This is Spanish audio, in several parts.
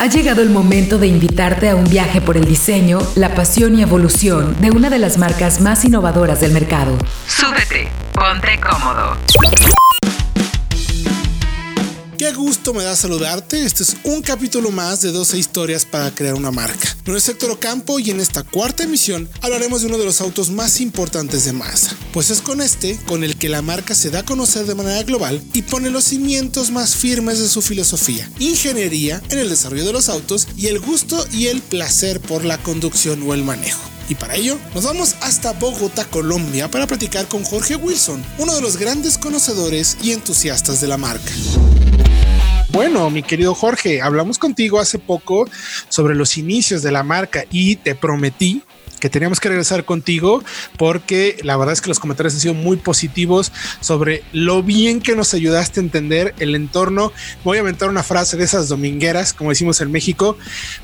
Ha llegado el momento de invitarte a un viaje por el diseño, la pasión y evolución de una de las marcas más innovadoras del mercado. Súbete, ponte cómodo. Qué gusto me da saludarte. Este es un capítulo más de 12 historias para crear una marca. No es Héctor Ocampo y en esta cuarta emisión hablaremos de uno de los autos más importantes de Mazda. Pues es con este con el que la marca se da a conocer de manera global y pone los cimientos más firmes de su filosofía, ingeniería en el desarrollo de los autos y el gusto y el placer por la conducción o el manejo. Y para ello, nos vamos hasta Bogotá, Colombia, para platicar con Jorge Wilson, uno de los grandes conocedores y entusiastas de la marca. Bueno, mi querido Jorge, hablamos contigo hace poco sobre los inicios de la marca y te prometí que teníamos que regresar contigo porque la verdad es que los comentarios han sido muy positivos sobre lo bien que nos ayudaste a entender el entorno. Voy a inventar una frase de esas domingueras, como decimos en México,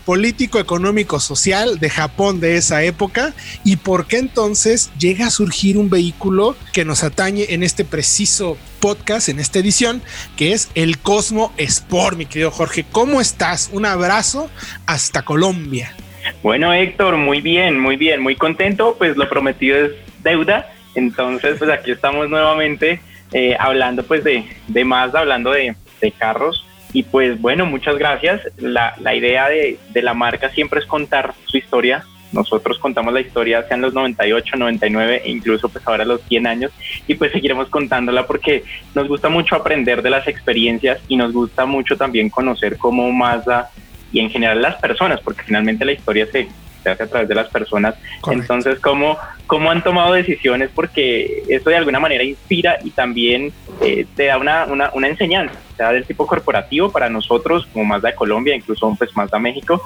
político, económico, social de Japón de esa época y por qué entonces llega a surgir un vehículo que nos atañe en este preciso podcast, en esta edición, que es el Cosmo Sport, mi querido Jorge. ¿Cómo estás? Un abrazo hasta Colombia. Bueno, Héctor, muy bien, muy bien, muy contento. Pues lo prometido es deuda. Entonces, pues aquí estamos nuevamente eh, hablando pues de, de más, hablando de, de, carros. Y pues bueno, muchas gracias. La, idea de, la marca siempre es contar su historia. Nosotros contamos la historia hacia los 98, 99 e incluso pues ahora los 100 años y pues seguiremos contándola porque nos gusta mucho aprender de las experiencias y nos gusta mucho también conocer cómo Mazda y en general las personas, porque finalmente la historia se, se hace a través de las personas. Entonces, ¿cómo, ¿cómo han tomado decisiones? Porque eso de alguna manera inspira y también eh, te da una, una, una, enseñanza, sea del tipo corporativo para nosotros, como más de Colombia, incluso pues más de México,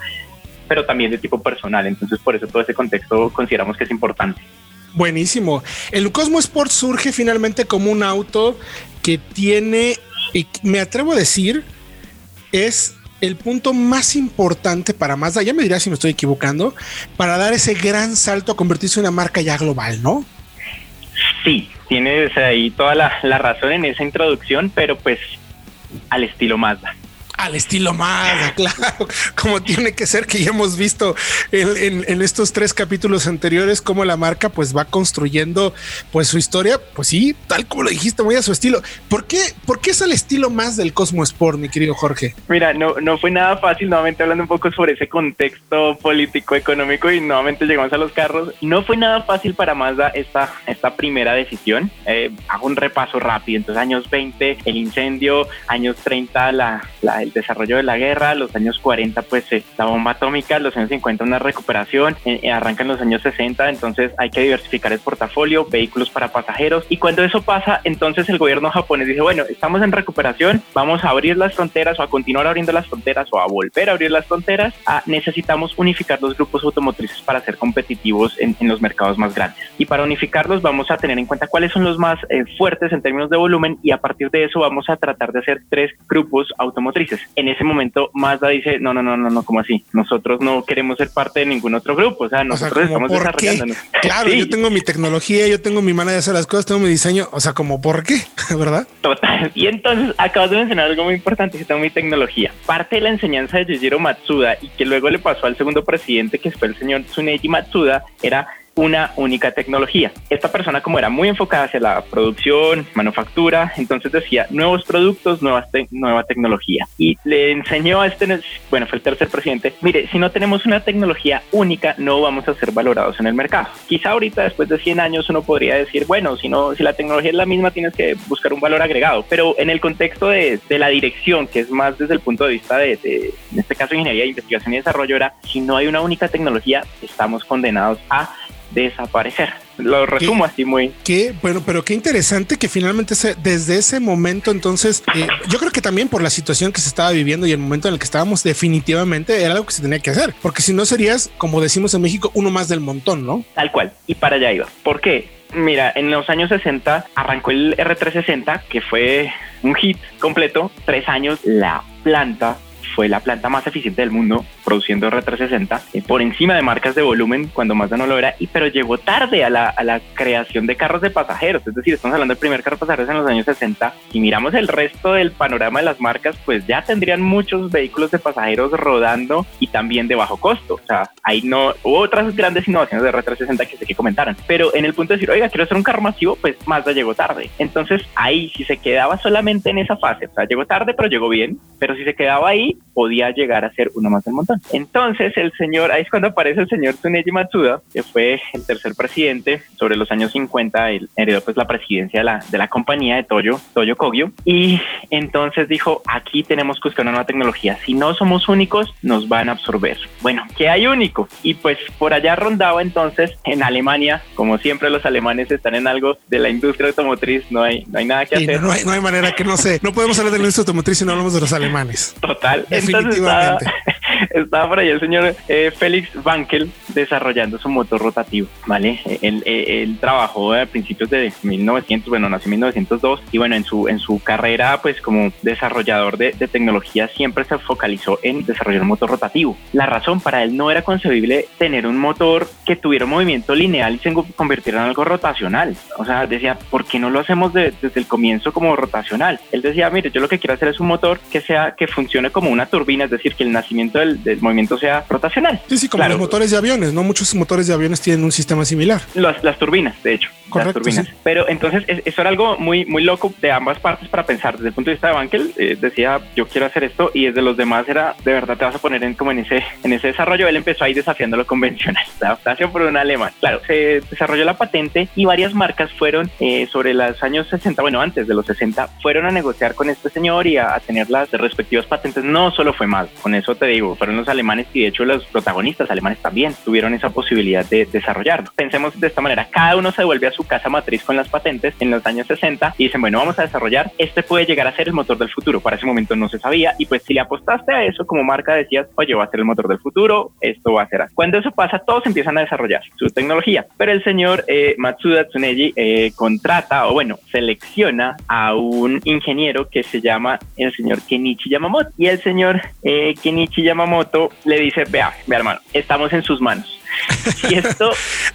pero también de tipo personal. Entonces, por eso todo ese contexto consideramos que es importante. Buenísimo. El Cosmo Sport surge finalmente como un auto que tiene, y me atrevo a decir, es el punto más importante para Mazda, ya me dirás si me estoy equivocando, para dar ese gran salto a convertirse en una marca ya global, ¿no? Sí, tienes ahí toda la, razón en esa introducción, pero pues al estilo Mazda al estilo Mazda, claro, como tiene que ser, que ya hemos visto en, en, estos tres capítulos anteriores, cómo la marca pues va construyendo pues su historia, pues sí, tal como lo dijiste, muy a su estilo. ¿Por qué, por qué es al estilo más del Cosmo Sport, mi querido Jorge? Mira, no, no fue nada fácil, nuevamente hablando un poco sobre ese contexto político, económico y nuevamente llegamos a los carros. No fue nada fácil para Mazda esta, esta primera decisión. Eh, hago un repaso rápido, entonces años 20, el incendio, años 30, la, la desarrollo de la guerra, los años 40 pues eh, la bomba atómica, los años 50 una recuperación, eh, eh, arrancan los años 60, entonces hay que diversificar el portafolio, vehículos para pasajeros y cuando eso pasa, entonces el gobierno japonés dice, bueno, estamos en recuperación, vamos a abrir las fronteras o a continuar abriendo las fronteras o a volver a abrir las fronteras, a, necesitamos unificar los grupos automotrices para ser competitivos en, en, los mercados más grandes. Y para unificarlos vamos a tener en cuenta cuáles son los más eh, fuertes en términos de volumen y a partir de eso vamos a tratar de hacer tres grupos automotrices en ese momento Mazda dice, no, no, no, no, no, como así? Nosotros no queremos ser parte de ningún otro grupo, o sea, nosotros o sea, estamos desarrollándonos. Claro, sí. yo tengo mi tecnología, yo tengo mi manera de hacer las cosas, tengo mi diseño, o sea, como por qué, ¿verdad? Total. Y entonces acabas de mencionar algo muy importante, que tengo mi tecnología. Parte de la enseñanza de Yujiro Matsuda y que luego le pasó al segundo presidente, que fue el señor Tsuneji Matsuda, era una única tecnología. Esta persona como era muy enfocada hacia la producción, manufactura, entonces decía nuevos productos, nuevas te nueva tecnología. Y le enseñó a este, bueno, fue el tercer presidente, mire, si no tenemos una tecnología única, no vamos a ser valorados en el mercado. Quizá ahorita, después de 100 años, uno podría decir, bueno, si, no, si la tecnología es la misma, tienes que buscar un valor agregado. Pero en el contexto de, de la dirección, que es más desde el punto de vista de, de, en este caso, ingeniería, investigación y desarrollo, era, si no hay una única tecnología, estamos condenados a desaparecer. Lo resumo ¿Qué, así muy. Qué, bueno, pero qué interesante que finalmente se, desde ese momento, entonces, eh, yo creo que también por la situación que se estaba viviendo y el momento en el que estábamos, definitivamente era algo que se tenía que hacer, porque si no serías, como decimos en México, uno más del montón, ¿no? Tal cual. Y para allá iba. ¿Por qué? Mira, en los años 60 arrancó el R360, que fue un hit completo. Tres años, la planta fue la planta más eficiente del mundo produciendo R360 eh, por encima de marcas de volumen cuando Mazda no lo era, y, pero llegó tarde a la, a la creación de carros de pasajeros. Es decir, estamos hablando del primer carro de pasajeros en los años 60 y miramos el resto del panorama de las marcas, pues ya tendrían muchos vehículos de pasajeros rodando y también de bajo costo. O sea, ahí no hubo otras grandes innovaciones de R360 que sé que comentaron. Pero en el punto de decir, oiga, quiero hacer un carro masivo, pues Mazda llegó tarde. Entonces ahí, si se quedaba solamente en esa fase, o sea, llegó tarde, pero llegó bien, pero si se quedaba ahí, podía llegar a ser uno más del montón. Entonces el señor, ahí es cuando aparece el señor Tsuneji Matsuda, que fue el tercer presidente sobre los años 50, él heredó pues la presidencia de la, de la compañía de Toyo, Toyo Kogyo, y entonces dijo, aquí tenemos que buscar una nueva tecnología, si no somos únicos, nos van a absorber. Bueno, ¿qué hay único? Y pues por allá rondaba entonces en Alemania, como siempre los alemanes están en algo de la industria automotriz, no hay, no hay nada que hacer. No, hay, no hay manera que no sé, no podemos hablar de la industria automotriz si no hablamos de los alemanes. Total. Definitivamente. Estaba, por ahí el señor eh, Félix Wankel desarrollando su motor rotativo, ¿vale? Él, él, trabajó a principios de 1900, bueno, nació en 1902 y bueno, en su, en su carrera, pues como desarrollador de, de tecnología siempre se focalizó en desarrollar un motor rotativo. La razón para él no era concebible tener un motor que tuviera un movimiento lineal y se convirtiera en algo rotacional. O sea, decía, ¿por qué no lo hacemos desde el comienzo como rotacional? Él decía, mire, yo lo que quiero hacer es un motor que sea, que funcione como una turbina, es decir, que el nacimiento del, movimiento sea rotacional. Sí, sí, como los motores de aviones, ¿no? Muchos motores de aviones tienen un sistema similar. Las, las turbinas, de hecho. Correcto, las turbinas. Pero entonces eso era algo muy, muy loco de ambas partes para pensar. Desde el punto de vista de Bankel, eh, decía, yo quiero hacer esto y desde los demás era, de verdad te vas a poner en como en ese, en ese desarrollo. Él empezó ahí desafiando lo convencional, la adaptación por un alemán. Claro, se desarrolló la patente y varias marcas fueron eh, sobre los años 60, bueno, antes de los 60, fueron a negociar con este señor y a, tener las respectivas patentes. No solo fue mal, con eso te digo, fueron los alemanes y de hecho los protagonistas alemanes también tuvieron esa posibilidad de desarrollarlo. Pensemos de esta manera, cada uno se devuelve a su casa matriz con las patentes en los años 60 y dicen, bueno, vamos a desarrollar, este puede llegar a ser el motor del futuro. Para ese momento no se sabía y pues si le apostaste a eso como marca decías, oye, va a ser el motor del futuro, esto va a ser así. Cuando eso pasa, todos empiezan a desarrollar su tecnología, pero el señor eh, Matsuda Tsuneji eh, contrata o bueno, selecciona a un ingeniero que se llama el señor Kenichi Yamamoto y el señor eh, Kenichi Yamamoto le dice, vea, vea hermano, estamos en sus manos. Si esto,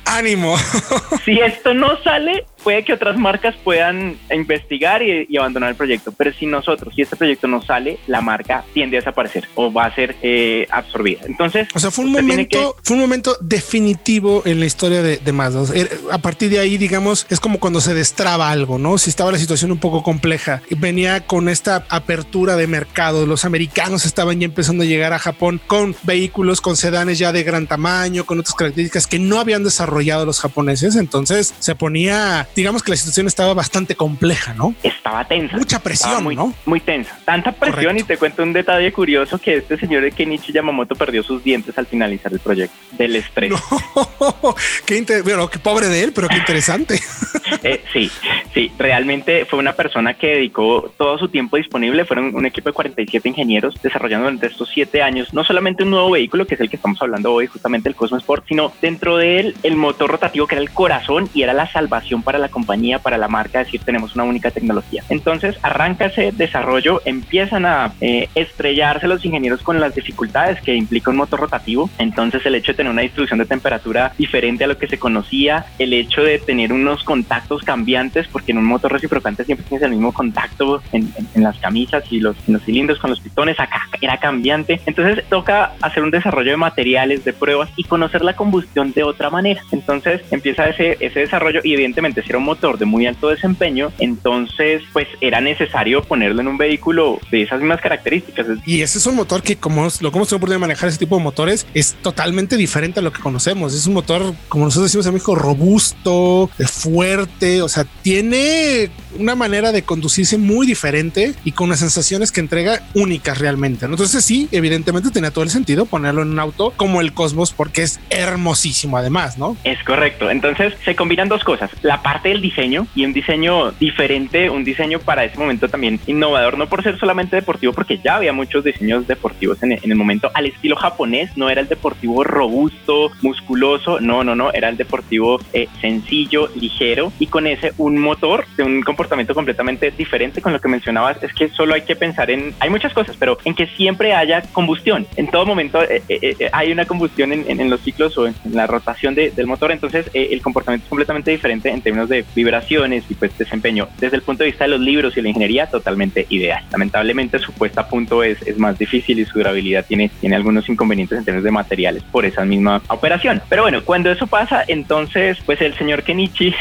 ánimo. si esto no sale, puede que otras marcas puedan investigar y, abandonar el proyecto, pero si nosotros, si este proyecto no sale, la marca tiende a desaparecer o va a ser eh, absorbida. Entonces, o sea, fue un momento, fue un momento definitivo en la historia de, de Mazda. A partir de ahí, digamos, es como cuando se destraba algo, ¿no? Si estaba la situación un poco compleja, venía con esta apertura de mercado, los americanos estaban ya empezando a llegar a Japón con vehículos, con sedanes ya de gran tamaño, con otras características que no habían desarrollado los japoneses, entonces se ponía digamos que la situación estaba bastante compleja, ¿no? Estaba tensa. Mucha presión, muy, ¿no? Muy tensa. Tanta presión y te cuento un detalle curioso que este señor de Kenichi Yamamoto perdió sus dientes al finalizar el proyecto del estrés. qué, bueno, qué pobre de él, pero qué interesante. eh, sí, sí, realmente fue una persona que dedicó todo su tiempo disponible. Fueron un equipo de 47 ingenieros desarrollando durante estos siete años no solamente un nuevo vehículo, que es el que estamos hablando hoy, justamente el Cosmo Sport, sino dentro de él el motor rotativo que era el corazón y era la salvación para la compañía, para la marca, decir tenemos una única tecnología. Entonces arranca ese desarrollo, empiezan a eh, estrellarse los ingenieros con las dificultades que implica un motor rotativo. Entonces el hecho de tener una distribución de temperatura diferente a lo que se conocía, el hecho de tener unos contactos cambiantes, porque en un motor reciprocante siempre tienes el mismo contacto en, las camisas y los, los cilindros con los pistones, acá era cambiante. Entonces toca hacer un desarrollo de materiales, de pruebas y conocer la combustión de otra manera. Entonces empieza ese, ese desarrollo y evidentemente si un motor de muy alto desempeño, entonces pues era necesario ponerlo en un vehículo de esas mismas características. Y ese es un motor que como lo que hemos tenido de manejar ese tipo de motores es totalmente diferente a lo que conocemos. Es un motor, como nosotros decimos en México, robusto, fuerte, o sea, tiene una manera de conducirse muy diferente y con unas sensaciones que entrega únicas realmente. Entonces sí, evidentemente tenía todo el sentido ponerlo en un auto como el Cosmos porque es hermosísimo además, ¿no? Es correcto. Entonces se combinan dos cosas, la parte del diseño y un diseño diferente, un diseño para ese momento también innovador, no por ser solamente deportivo, porque ya había muchos diseños deportivos en, el momento al estilo japonés, no era el deportivo robusto, musculoso, no, no, no, era el deportivo eh, sencillo, ligero y con ese un motor de un comportamiento completamente diferente con lo que mencionabas, es que solo hay que pensar en, hay muchas cosas, pero en que siempre haya combustión, en todo momento eh, eh, hay una combustión en, los ciclos o en, la rotación del motor, entonces el comportamiento es completamente diferente en términos de vibraciones y pues desempeño. Desde el punto de vista de los libros y la ingeniería, totalmente ideal. Lamentablemente su puesta a punto es, es más difícil y su durabilidad tiene, tiene algunos inconvenientes en términos de materiales por esa misma operación. Pero bueno, cuando eso pasa, entonces pues el señor Kenichi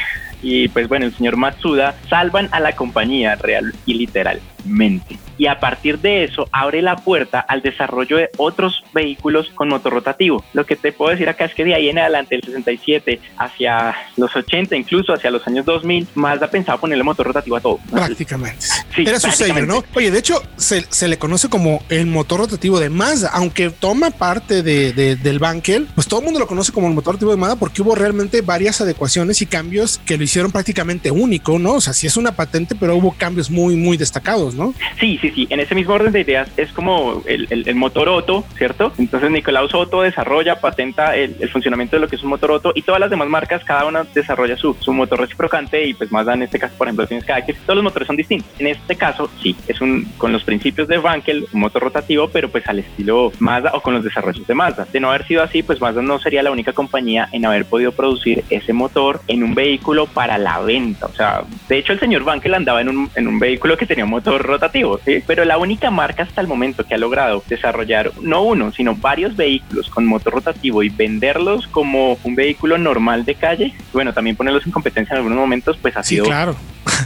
y pues bueno, el señor Matsuda salvan a la compañía real y literalmente y a partir de eso abre la puerta al desarrollo de otros vehículos con motor rotativo. Lo que te puedo decir acá es que de ahí en adelante, el 67 hacia los 80, incluso hacia los años 2000, Mazda pensaba ponerle motor rotativo a todo. Prácticamente. Era su sello, ¿no? Oye, de hecho, se, se, le conoce como el motor rotativo de Mazda, aunque toma parte de, del Bankel, pues todo el mundo lo conoce como el motor rotativo de Mazda porque hubo realmente varias adecuaciones y cambios que lo hicieron prácticamente único, ¿no? O sea, sí es una patente, pero hubo cambios muy, muy destacados, ¿no? Sí, sí, sí. En ese mismo orden de ideas es como el, el, motor Otto, ¿cierto? Entonces Nicolás Otto desarrolla, patenta el, funcionamiento de lo que es un motor Otto y todas las demás marcas, cada una desarrolla su, motor reciprocante y pues Mazda en este caso, por ejemplo, tienes que todos los motores son distintos. En este caso, sí, es un con los principios de Wankel, un motor rotativo, pero pues al estilo Mazda o con los desarrollos de Mazda. De no haber sido así, pues Mazda no sería la única compañía en haber podido producir ese motor en un vehículo para la venta. O sea, de hecho el señor Wankel andaba en un, en un vehículo que tenía un motor rotativo, ¿sí? Pero la la única marca hasta el momento que ha logrado desarrollar no uno, sino varios vehículos con motor rotativo y venderlos como un vehículo normal de calle, bueno, también ponerlos en competencia en algunos momentos, pues ha sí, sido claro.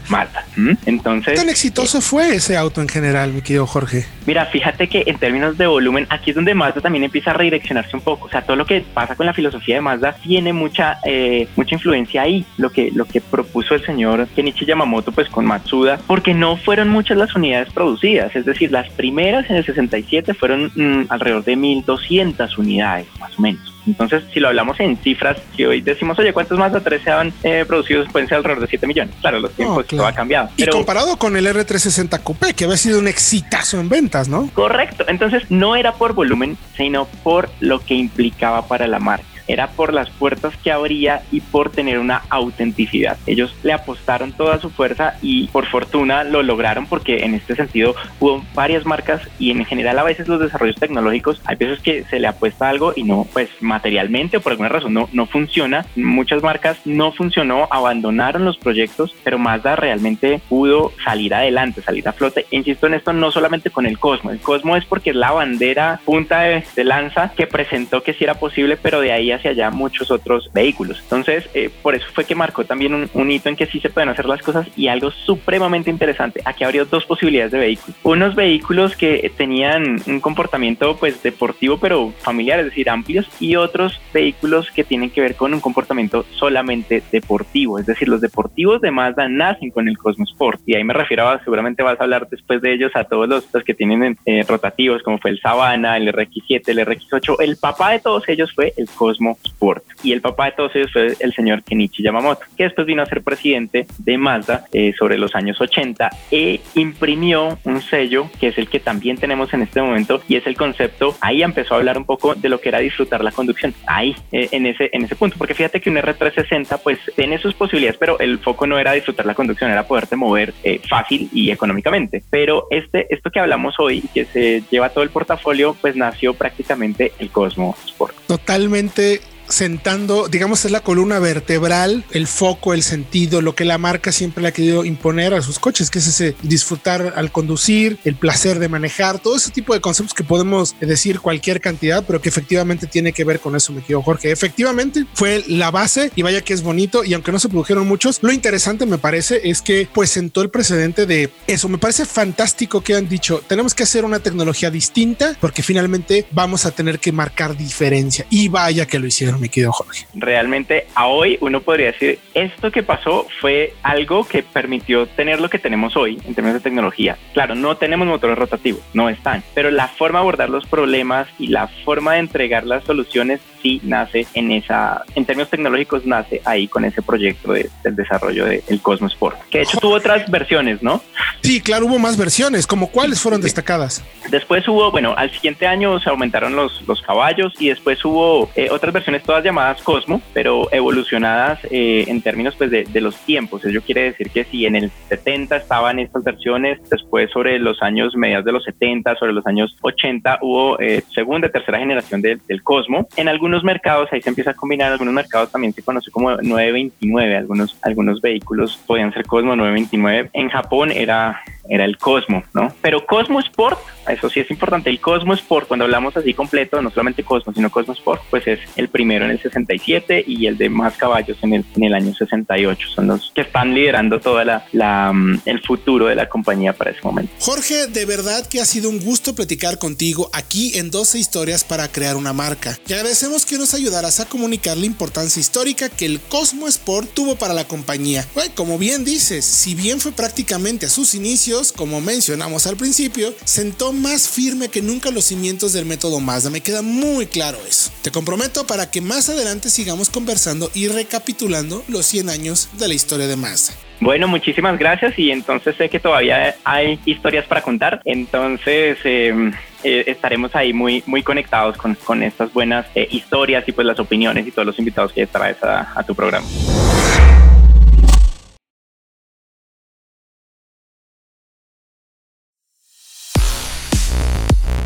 Mazda. Entonces, ¿tan exitoso fue ese auto en general, mi querido Jorge? Mira, fíjate que en términos de volumen, aquí es donde Mazda también empieza a redireccionarse un poco. O sea, todo lo que pasa con la filosofía de Mazda tiene mucha, eh, mucha influencia ahí. Lo que, lo que propuso el señor Kenichi Yamamoto, pues con Matsuda, porque no fueron muchas las unidades producidas. Es decir, las primeras en el 67 fueron mm, alrededor de 1200 unidades, más o menos. Entonces, si lo hablamos en cifras, si hoy decimos, oye, ¿cuántos más de 3 se han eh, producidos? Pueden ser alrededor de 7 millones. Claro, los tiempos todo ha cambiado. Y comparado con el R360 Coupé, que había sido un exitazo en ventas, ¿no? Correcto. Entonces, no era por volumen, sino por lo que implicaba para la marca era por las puertas que abría y por tener una autenticidad. Ellos le apostaron toda su fuerza y por fortuna lo lograron porque en este sentido hubo varias marcas y en general a veces los desarrollos tecnológicos hay veces que se le apuesta algo y no, pues materialmente o por alguna razón no, no funciona. Muchas marcas no funcionó, abandonaron los proyectos, pero Mazda realmente pudo salir adelante, salir a flote. Insisto en esto no solamente con el Cosmo, el Cosmo es porque es la bandera punta de, lanza que presentó que sí era posible, pero de ahí hacia allá muchos otros vehículos. Entonces, eh, por eso fue que marcó también un, hito en que sí se pueden hacer las cosas y algo supremamente interesante. Aquí abrió dos posibilidades de vehículos. Unos vehículos que tenían un comportamiento pues deportivo pero familiar, es decir, amplios, y otros vehículos que tienen que ver con un comportamiento solamente deportivo. Es decir, los deportivos de Mazda nacen con el Sport y ahí me refiero a, seguramente vas a hablar después de ellos a todos los, que tienen eh, rotativos como fue el Savana, el RX7, el RX8. El papá de todos ellos fue el Cosmo Sport. Y el papá de todos ellos fue el señor Kenichi Yamamoto, que después vino a ser presidente de Mazda eh, sobre los años 80 e imprimió un sello que es el que también tenemos en este momento y es el concepto, ahí empezó a hablar un poco de lo que era disfrutar la conducción, ahí, eh, en, ese, en ese punto, porque fíjate que un R360 pues tiene sus posibilidades, pero el foco no era disfrutar la conducción, era poderte mover eh, fácil y económicamente. Pero este, esto que hablamos hoy, que se lleva todo el portafolio, pues nació prácticamente el Cosmo Sport. Totalmente sentando, digamos, es la columna vertebral, el foco, el sentido, lo que la marca siempre le ha querido imponer a sus coches, que es ese disfrutar al conducir, el placer de manejar, todo ese tipo de conceptos que podemos decir cualquier cantidad, pero que efectivamente tiene que ver con eso, me quiero Jorge. Efectivamente fue la base y vaya que es bonito y aunque no se produjeron muchos, lo interesante me parece es que pues sentó el precedente de eso. Me parece fantástico que han dicho, tenemos que hacer una tecnología distinta porque finalmente vamos a tener que marcar diferencia y vaya que lo hicieron mi querido Jorge? Realmente a hoy uno podría decir, esto que pasó fue algo que permitió tener lo que tenemos hoy en términos de tecnología. Claro, no tenemos motores rotativos, no están, pero la forma de abordar los problemas y la forma de entregar las soluciones sí nace en esa, en términos tecnológicos nace ahí con ese proyecto del desarrollo del Cosmos Sport, que de hecho tuvo otras versiones, ¿no? Sí, claro, hubo más versiones, como cuáles fueron destacadas. Después hubo, bueno, al siguiente año se aumentaron los, los caballos y después hubo eh, otras versiones todas llamadas Cosmo, pero evolucionadas eh, en términos pues de, de los tiempos. Eso quiere decir que si en el 70 estaban estas versiones, después sobre los años mediados de los 70, sobre los años 80 hubo eh, segunda tercera generación del Cosmo. En algunos mercados ahí se empieza a combinar, algunos mercados también se conoce como 929, algunos, algunos vehículos podían ser Cosmo 929. En Japón era era el Cosmo, ¿no? Pero Cosmo Sport, eso sí es importante, el Cosmo Sport, cuando hablamos así completo, no solamente Cosmo, sino Cosmo Sport, pues es el primero en el 67 y el de más caballos en el, en el año 68. Son los que están liderando toda la, la, mm, el futuro de la compañía para ese momento. Jorge, de verdad que ha sido un gusto platicar contigo aquí en 12 historias para crear una marca. Y agradecemos que nos ayudaras a comunicar la importancia histórica que el Cosmo Sport tuvo para la compañía. como bien dices, si bien fue prácticamente a sus inicios, como mencionamos al principio, sentó más firme que nunca los cimientos del método Mazda. Me queda muy claro eso. Te comprometo para que más adelante sigamos conversando y recapitulando los 100 años de la historia de Mazda. Bueno, muchísimas gracias y entonces sé que todavía hay historias para contar, entonces em, eh, estaremos ahí muy, muy conectados con, con estas buenas eh, historias y pues las opiniones y todos los invitados que traes a tu programa.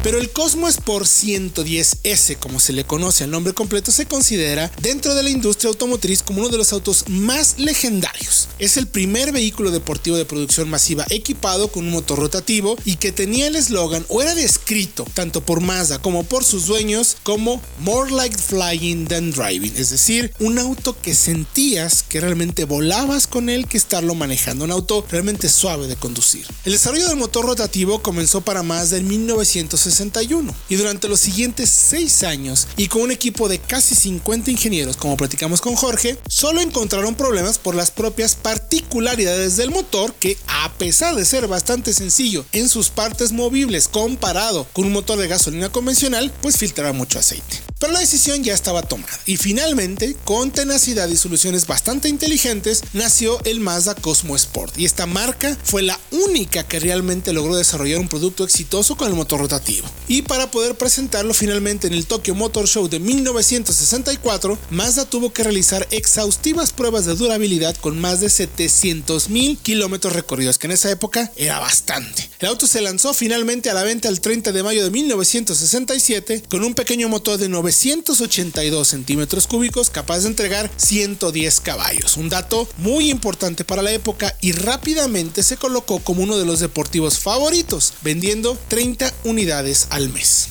Pero el Cosmo Sport 110S, como se le conoce al nombre completo, se considera dentro de la industria automotriz como uno de los autos más legendarios. Es el primer vehículo deportivo de producción masiva equipado con un motor rotativo y que tenía el eslogan o era descrito tanto por Mazda como por sus dueños como More like flying than driving, es decir, un auto que sentías que realmente volabas con él que estarlo manejando, un auto realmente suave de conducir. El desarrollo del motor rotativo comenzó para Mazda en 1960 y durante los siguientes 6 años y con un equipo de casi 50 ingenieros como platicamos con Jorge, solo encontraron problemas por las propias particularidades del motor que a pesar de ser bastante sencillo en sus partes movibles comparado con un motor de gasolina convencional, pues filtraba mucho aceite. Pero la decisión ya estaba tomada y finalmente, con tenacidad y soluciones bastante inteligentes, nació el Mazda Cosmo Sport y esta marca fue la única que realmente logró desarrollar un producto exitoso con el motor rotativo. Y para poder presentarlo finalmente en el Tokyo Motor Show de 1964, Mazda tuvo que realizar exhaustivas pruebas de durabilidad con más de 700 mil kilómetros recorridos, que en esa época era bastante. El auto se lanzó finalmente a la venta el 30 de mayo de 1967 con un pequeño motor de 9 982 centímetros cúbicos capaz de entregar 110 caballos. Un dato muy importante para la época y rápidamente se colocó como uno de los deportivos favoritos, vendiendo 30 unidades al mes.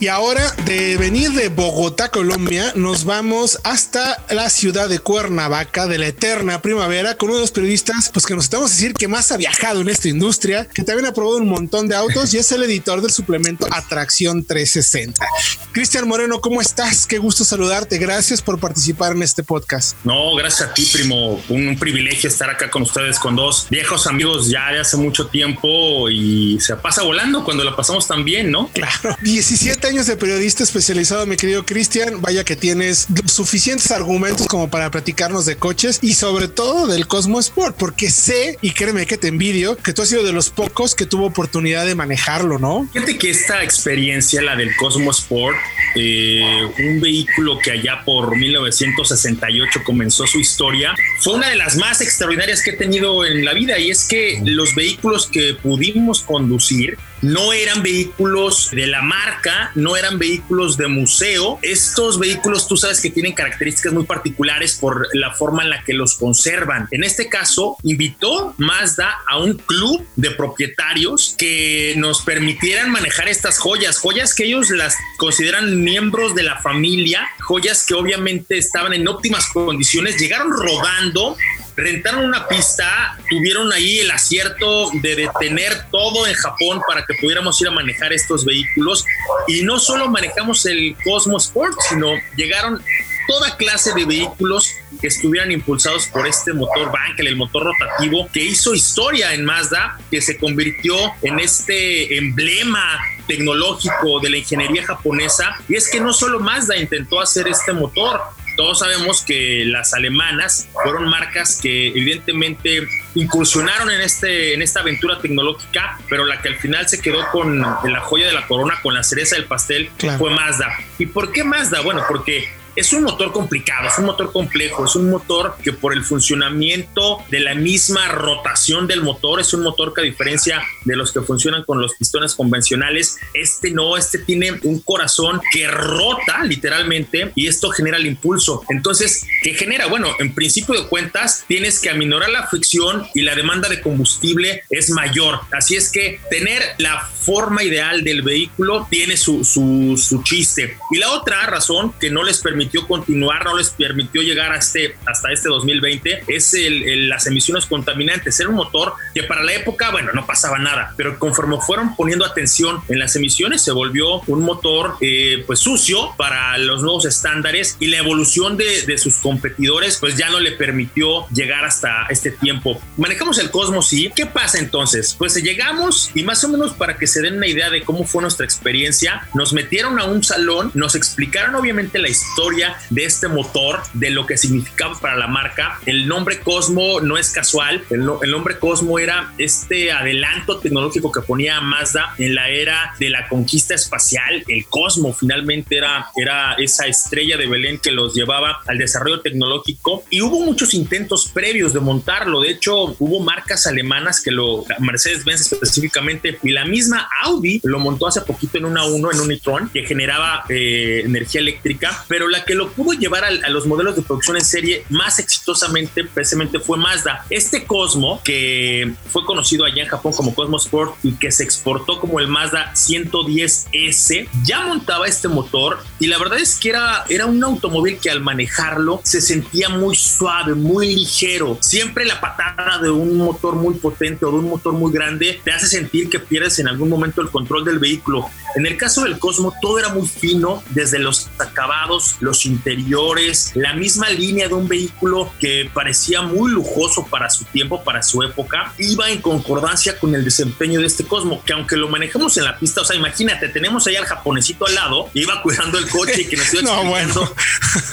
Y ahora de venir de Bogotá, Colombia, nos vamos hasta la ciudad de Cuernavaca de la eterna primavera con uno de los periodistas pues que nos estamos a decir que más ha viajado en esta industria, que también ha probado un montón de autos y es el editor del suplemento Atracción 360. Cristian Moreno, ¿cómo estás? Qué gusto saludarte. Gracias por participar en este podcast. No, gracias a ti, primo. Un, privilegio estar acá con ustedes, con dos viejos amigos ya de hace mucho tiempo y se pasa volando cuando la pasamos tan bien, ¿no? Claro. 17 años de periodista especializado, mi querido Cristian. Vaya que tienes suficientes argumentos como para platicarnos de coches y sobre todo del Cosmo Sport, porque sé y créeme que te envidio que tú has sido de los pocos que tuvo oportunidad de manejarlo, ¿no? Fíjate que esta experiencia, la del Cosmo Sport, eh, un vehículo que allá por 1968 comenzó su historia, fue una de las más extraordinarias que he tenido en la vida y es que los vehículos que pudimos conducir no eran vehículos de la marca, no eran vehículos de museo. Estos vehículos tú sabes que tienen características muy particulares por la forma en la que los conservan. En este caso, invitó Mazda a un club de propietarios que nos permitieran manejar estas joyas, joyas que ellos las consideran miembros de la familia, joyas que obviamente estaban en óptimas condiciones, llegaron rodando rentaron una pista, tuvieron ahí el acierto de detener todo en Japón para que pudiéramos ir a manejar estos vehículos y no solo manejamos el Cosmos Sport, sino llegaron toda clase de vehículos que estuvieran impulsados por este motor Bankel, el motor rotativo, que hizo historia en Mazda, que se convirtió en este emblema tecnológico de la ingeniería japonesa. Y es que no solo Mazda intentó hacer este motor, todos sabemos que las alemanas fueron marcas que evidentemente incursionaron en, este, en esta aventura tecnológica, pero la que al final se quedó con la joya de la corona, con la cereza del pastel, fue Mazda. ¿Y por qué Mazda? Bueno, porque es un motor complicado, es un motor complejo, es un motor que por el funcionamiento de la misma rotación del motor, es un motor que a diferencia de los que funcionan con los pistones convencionales, este no, este tiene un corazón que rota literalmente y esto genera el impulso. Entonces, ¿qué genera? Bueno, en principio de cuentas, tienes que aminorar la fricción y la demanda de combustible es mayor. Así es que tener la forma ideal del vehículo tiene su, su, su chiste. Y la otra razón que no les permite continuar, no les permitió llegar a este, hasta este 2020, es el, las emisiones contaminantes. Era un motor que para la época, bueno, no pasaba nada, pero conforme fueron poniendo atención en las emisiones, se volvió un motor eh, pues sucio para los nuevos estándares y la evolución de, de sus competidores pues ya no le permitió llegar hasta este tiempo. Manejamos el Cosmos y ¿qué pasa entonces? Pues llegamos y más o menos para que se den una idea de cómo fue nuestra experiencia, nos metieron a un salón, nos explicaron obviamente la historia de este motor, de lo que significaba para la marca. El nombre Cosmo no es casual. El, nombre Cosmo era este adelanto tecnológico que ponía Mazda en la era de la conquista espacial. El Cosmo finalmente era, era esa estrella de Belén que los llevaba al desarrollo tecnológico. Y hubo muchos intentos previos de montarlo. De hecho, hubo marcas alemanas que lo, Mercedes-Benz específicamente, y la misma Audi lo montó hace poquito en una 1, en un e-tron, que generaba eh, energía eléctrica, pero la que lo pudo llevar a, los modelos de producción en serie más exitosamente precisamente fue Mazda. Este Cosmo, que fue conocido allá en Japón como Cosmo Sport y que se exportó como el Mazda 110S, ya montaba este motor y la verdad es que era, era un automóvil que al manejarlo se sentía muy suave, muy ligero. Siempre la patada de un motor muy potente o de un motor muy grande te hace sentir que pierdes en algún momento el control del vehículo. En el caso del Cosmo todo era muy fino, desde los acabados, los interiores, la misma línea de un vehículo que parecía muy lujoso para su tiempo, para su época, iba en concordancia con el desempeño de este Cosmo, que aunque lo manejemos en la pista, o sea, imagínate, tenemos ahí al japonesito al lado, iba cuidando el coche y que nos iba no, bueno.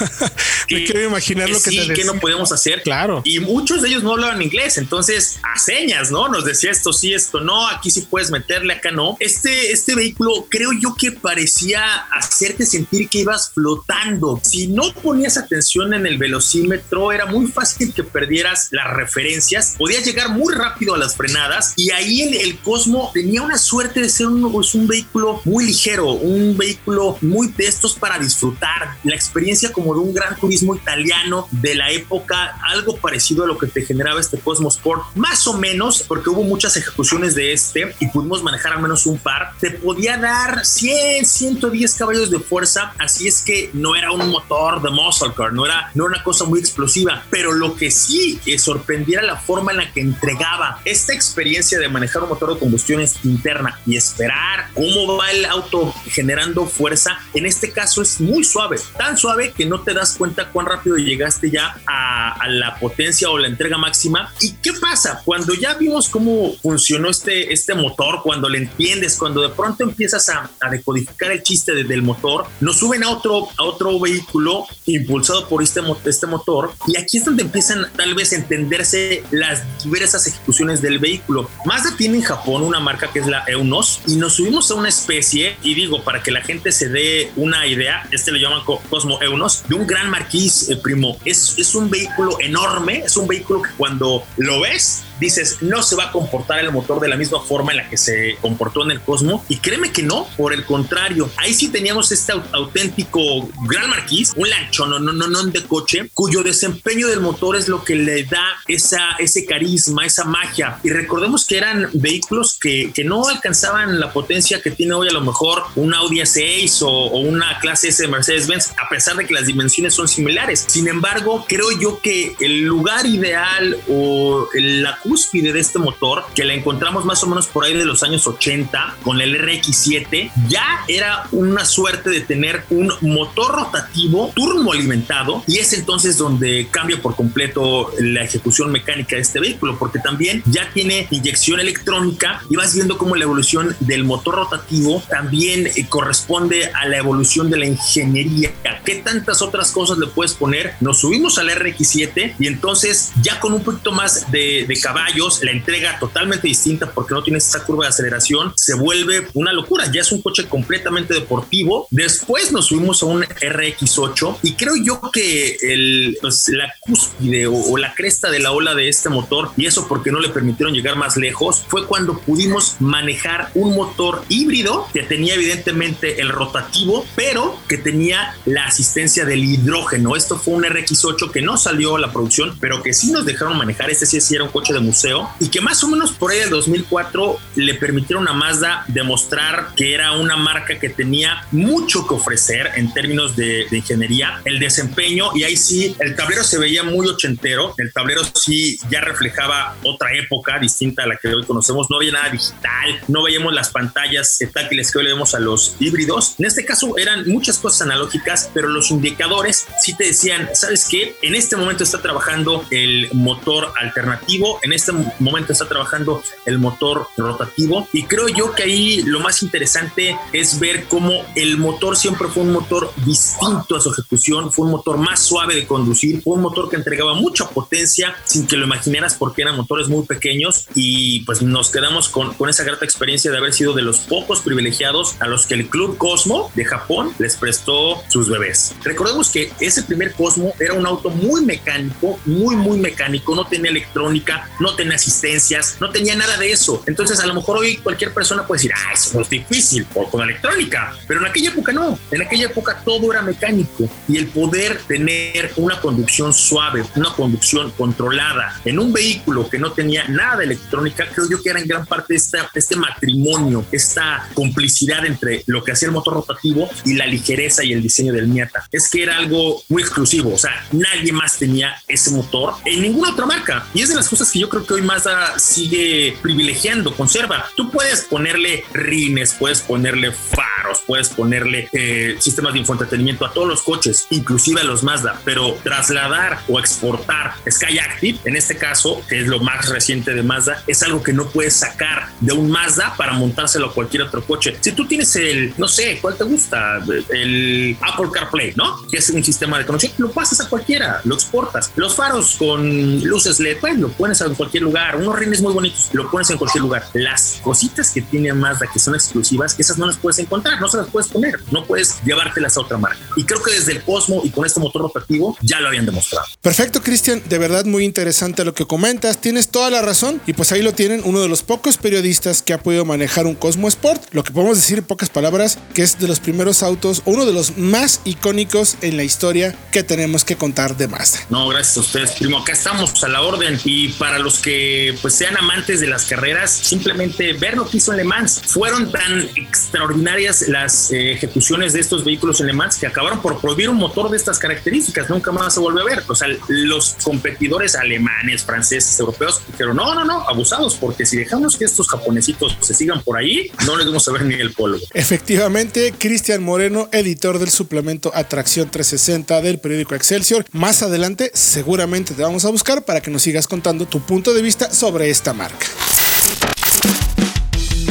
Me quiero imaginar lo que sí, que no podemos hacer. Claro. Y muchos de ellos no hablaban inglés, entonces a señas, ¿no? Nos decía esto sí, esto no, aquí sí puedes meterle, acá no. Este, este vehículo creo yo que parecía hacerte sentir que ibas flotando si no ponías atención en el velocímetro, era muy fácil que perdieras las referencias. Podías llegar muy rápido a las frenadas y ahí el, el Cosmo tenía una suerte de ser un, pues, un vehículo muy ligero, un vehículo muy de estos para disfrutar. La experiencia como de un gran turismo italiano de la época, algo parecido a lo que te generaba este Cosmo Sport, más o menos, porque hubo muchas ejecuciones de este y pudimos manejar al menos un par. Te podía dar 100, 110 caballos de fuerza, así es que no era un motor de muscle car, no era, no una cosa muy explosiva, pero lo que sí que sorprendiera la forma en la que entregaba esta experiencia de manejar un motor de combustión interna y esperar cómo va el auto generando fuerza, en este caso es muy suave, tan suave que no te das cuenta cuán rápido llegaste ya a, a la potencia o la entrega máxima. ¿Y qué pasa? Cuando ya vimos cómo funcionó este, este motor, cuando le entiendes, cuando de pronto empiezas a, a decodificar el chiste del motor, nos suben a otro, a otro vehículo impulsado por este, este motor y aquí es donde empiezan tal vez a entenderse las diversas ejecuciones del vehículo. Mazda tiene en Japón una marca que es la Eunos y nos subimos a una especie y digo para que la gente se dé una idea, este lo llaman Cosmo Eunos, de un gran marquís eh, primo. Es, es un vehículo enorme, es un vehículo que cuando lo ves dices, no se va a comportar el motor de la misma forma en la que se comportó en el Cosmo. Y créeme que no, por el contrario, ahí sí teníamos este auténtico Gran Marquis, un lancho, no, no, no, de coche, cuyo desempeño del motor es lo que le da esa, ese carisma, esa magia. Y recordemos que eran vehículos que, que no alcanzaban la potencia que tiene hoy a lo mejor un Audi A6 o, o una clase S de Mercedes-Benz, a pesar de que las dimensiones son similares. Sin embargo, creo yo que el lugar ideal o la cúspide de este motor, que la encontramos más o menos por ahí de los años 80 con el RX7, ya era una suerte de tener un motor rotativo turbo alimentado y es entonces donde cambia por completo la ejecución mecánica de este vehículo, porque también ya tiene inyección electrónica y vas viendo cómo la evolución del motor rotativo también eh, corresponde a la evolución de la ingeniería. ¿Qué tantas otras cosas le puedes poner? Nos subimos al RX7 y entonces ya con un poquito más de, de caballos, la entrega totalmente distinta porque no tienes esa curva de aceleración, se vuelve una locura. Ya es un coche completamente deportivo. Después nos subimos a un RX8 y creo yo que el, pues, la cúspide o, la cresta de la ola de este motor, y eso porque no le permitieron llegar más lejos, fue cuando pudimos manejar un motor híbrido que tenía evidentemente el rotativo, pero que tenía la asistencia del hidrógeno. Esto fue un RX8 que no salió a la producción, pero que sí nos dejaron manejar. Este sí, sí era un coche de museo y que más o menos por ahí del 2004 le permitieron a Mazda demostrar que era una marca que tenía mucho que ofrecer en términos de, de ingeniería, el desempeño y ahí sí el tablero se veía muy ochentero, el tablero sí ya reflejaba otra época distinta a la que hoy conocemos, no había nada digital, no veíamos las pantallas táctiles que hoy le vemos a los híbridos, en este caso eran muchas cosas analógicas, pero los indicadores sí te decían, ¿sabes qué? En este momento está trabajando el motor alternativo, en este momento está trabajando el motor rotativo y creo yo que ahí lo más interesante es ver cómo el motor siempre fue un motor distinto a su ejecución, fue un motor más suave de conducir, fue un motor que entregaba mucha potencia sin que lo imaginaras porque eran motores muy pequeños y pues nos quedamos con, con esa grata experiencia de haber sido de los pocos privilegiados a los que el Club Cosmo de Japón les prestó sus bebés. Recordemos que ese primer Cosmo era un auto muy mecánico, muy, muy mecánico, no tenía electrónica, no tenía asistencias, no tenía nada de eso. Entonces a lo mejor hoy cualquier persona puede decir, ah, eso no es difícil, o con electrónica, pero en aquella época no, en aquella época todo era mecánico y el poder tener una conducción suave, una conducción controlada en un vehículo que no tenía nada de electrónica, creo yo que era en gran parte este matrimonio, esta complicidad entre lo que hacía el motor rotativo y la ligereza y el diseño del Miata. Es que era algo muy exclusivo, o sea, nadie más tenía ese motor en ninguna otra marca. Y es de las cosas que yo creo que hoy Mazda sigue privilegiando, conserva. Tú puedes ponerle rines, puedes ponerle faros, puedes ponerle eh, sistemas de infoentretenimiento a todos los coches, inclusive a los Mazda, pero trasladar o exportar Sky Active, en este caso, que es lo más reciente de Mazda, es algo que no puedes sacar de un Mazda para montárselo a cualquier otro coche. Si tú tienes el, no sé, ¿cuál te gusta? El Apple CarPlay, ¿no? Que es un sistema de conexión, lo pasas a cualquiera, lo exportas. Los faros con luces LED, pues lo pones en cualquier lugar. Unos rines muy bonitos, lo pones en cualquier lugar. Las cositas que tiene Mazda que son exclusivas, esas no las puedes encontrar, no se las puedes poner, no puedes llevártelas a otra marca. Y creo que desde el Cosmo y con este motor rotativo ya lo habían demostrado. Perfecto, Cristian, de verdad muy interesante lo que comentas, tienes toda la razón y pues ahí lo tienen uno de los pocos periodistas que ha podido manejar un Cosmo Sport, lo que podemos decir en pocas palabras que es de los primeros autos, uno de los más icónicos en la historia que tenemos que contar de Mazda. No, gracias a ustedes, primo, acá estamos a la orden y para los que pues sean amantes de las carreras, simplemente ver lo que hizo en Le Mans. Fueron tan extraordinarias las eh, ejecuciones de estos vehículos en Le Mans que acabaron por prohibir un motor de estas características, nunca más se vuelve a ver. O sea, los competidores alemanes, franceses, europeos dijeron, no, no, no, abusados, porque si dejamos que estos japonesitos se sigan por ahí, no les vamos a ver ni el polvo. Efectivamente, Cristian Moreno, editor del suplemento Atracción 360 del periódico Excelsior. Más adelante seguramente te vamos a buscar para que nos sigas contando tu punto de vista sobre esta marca.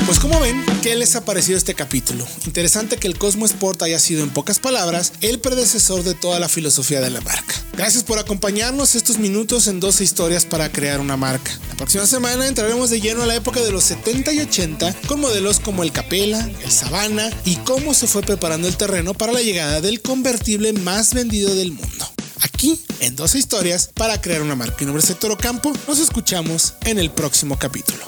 Pues como ven, ¿qué les ha parecido este capítulo? Interesante que el Cosmo Sport haya sido en pocas palabras el predecesor de toda la filosofía de la marca. Gracias por acompañarnos estos minutos en 12 historias para crear una marca. La próxima semana entraremos de lleno a la época de los 70 y 80 con modelos como el Capella, el Savannah y cómo se fue preparando el terreno para la llegada del convertible más vendido del mundo. Aquí en 12 historias para crear una marca. Mi nombre es Héctor Ocampo, nos escuchamos en el próximo capítulo.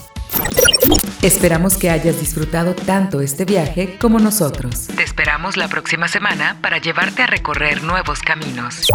Esperamos que hayas disfrutado tanto este viaje como nosotros. Te esperamos la próxima semana para llevarte a recorrer nuevos caminos.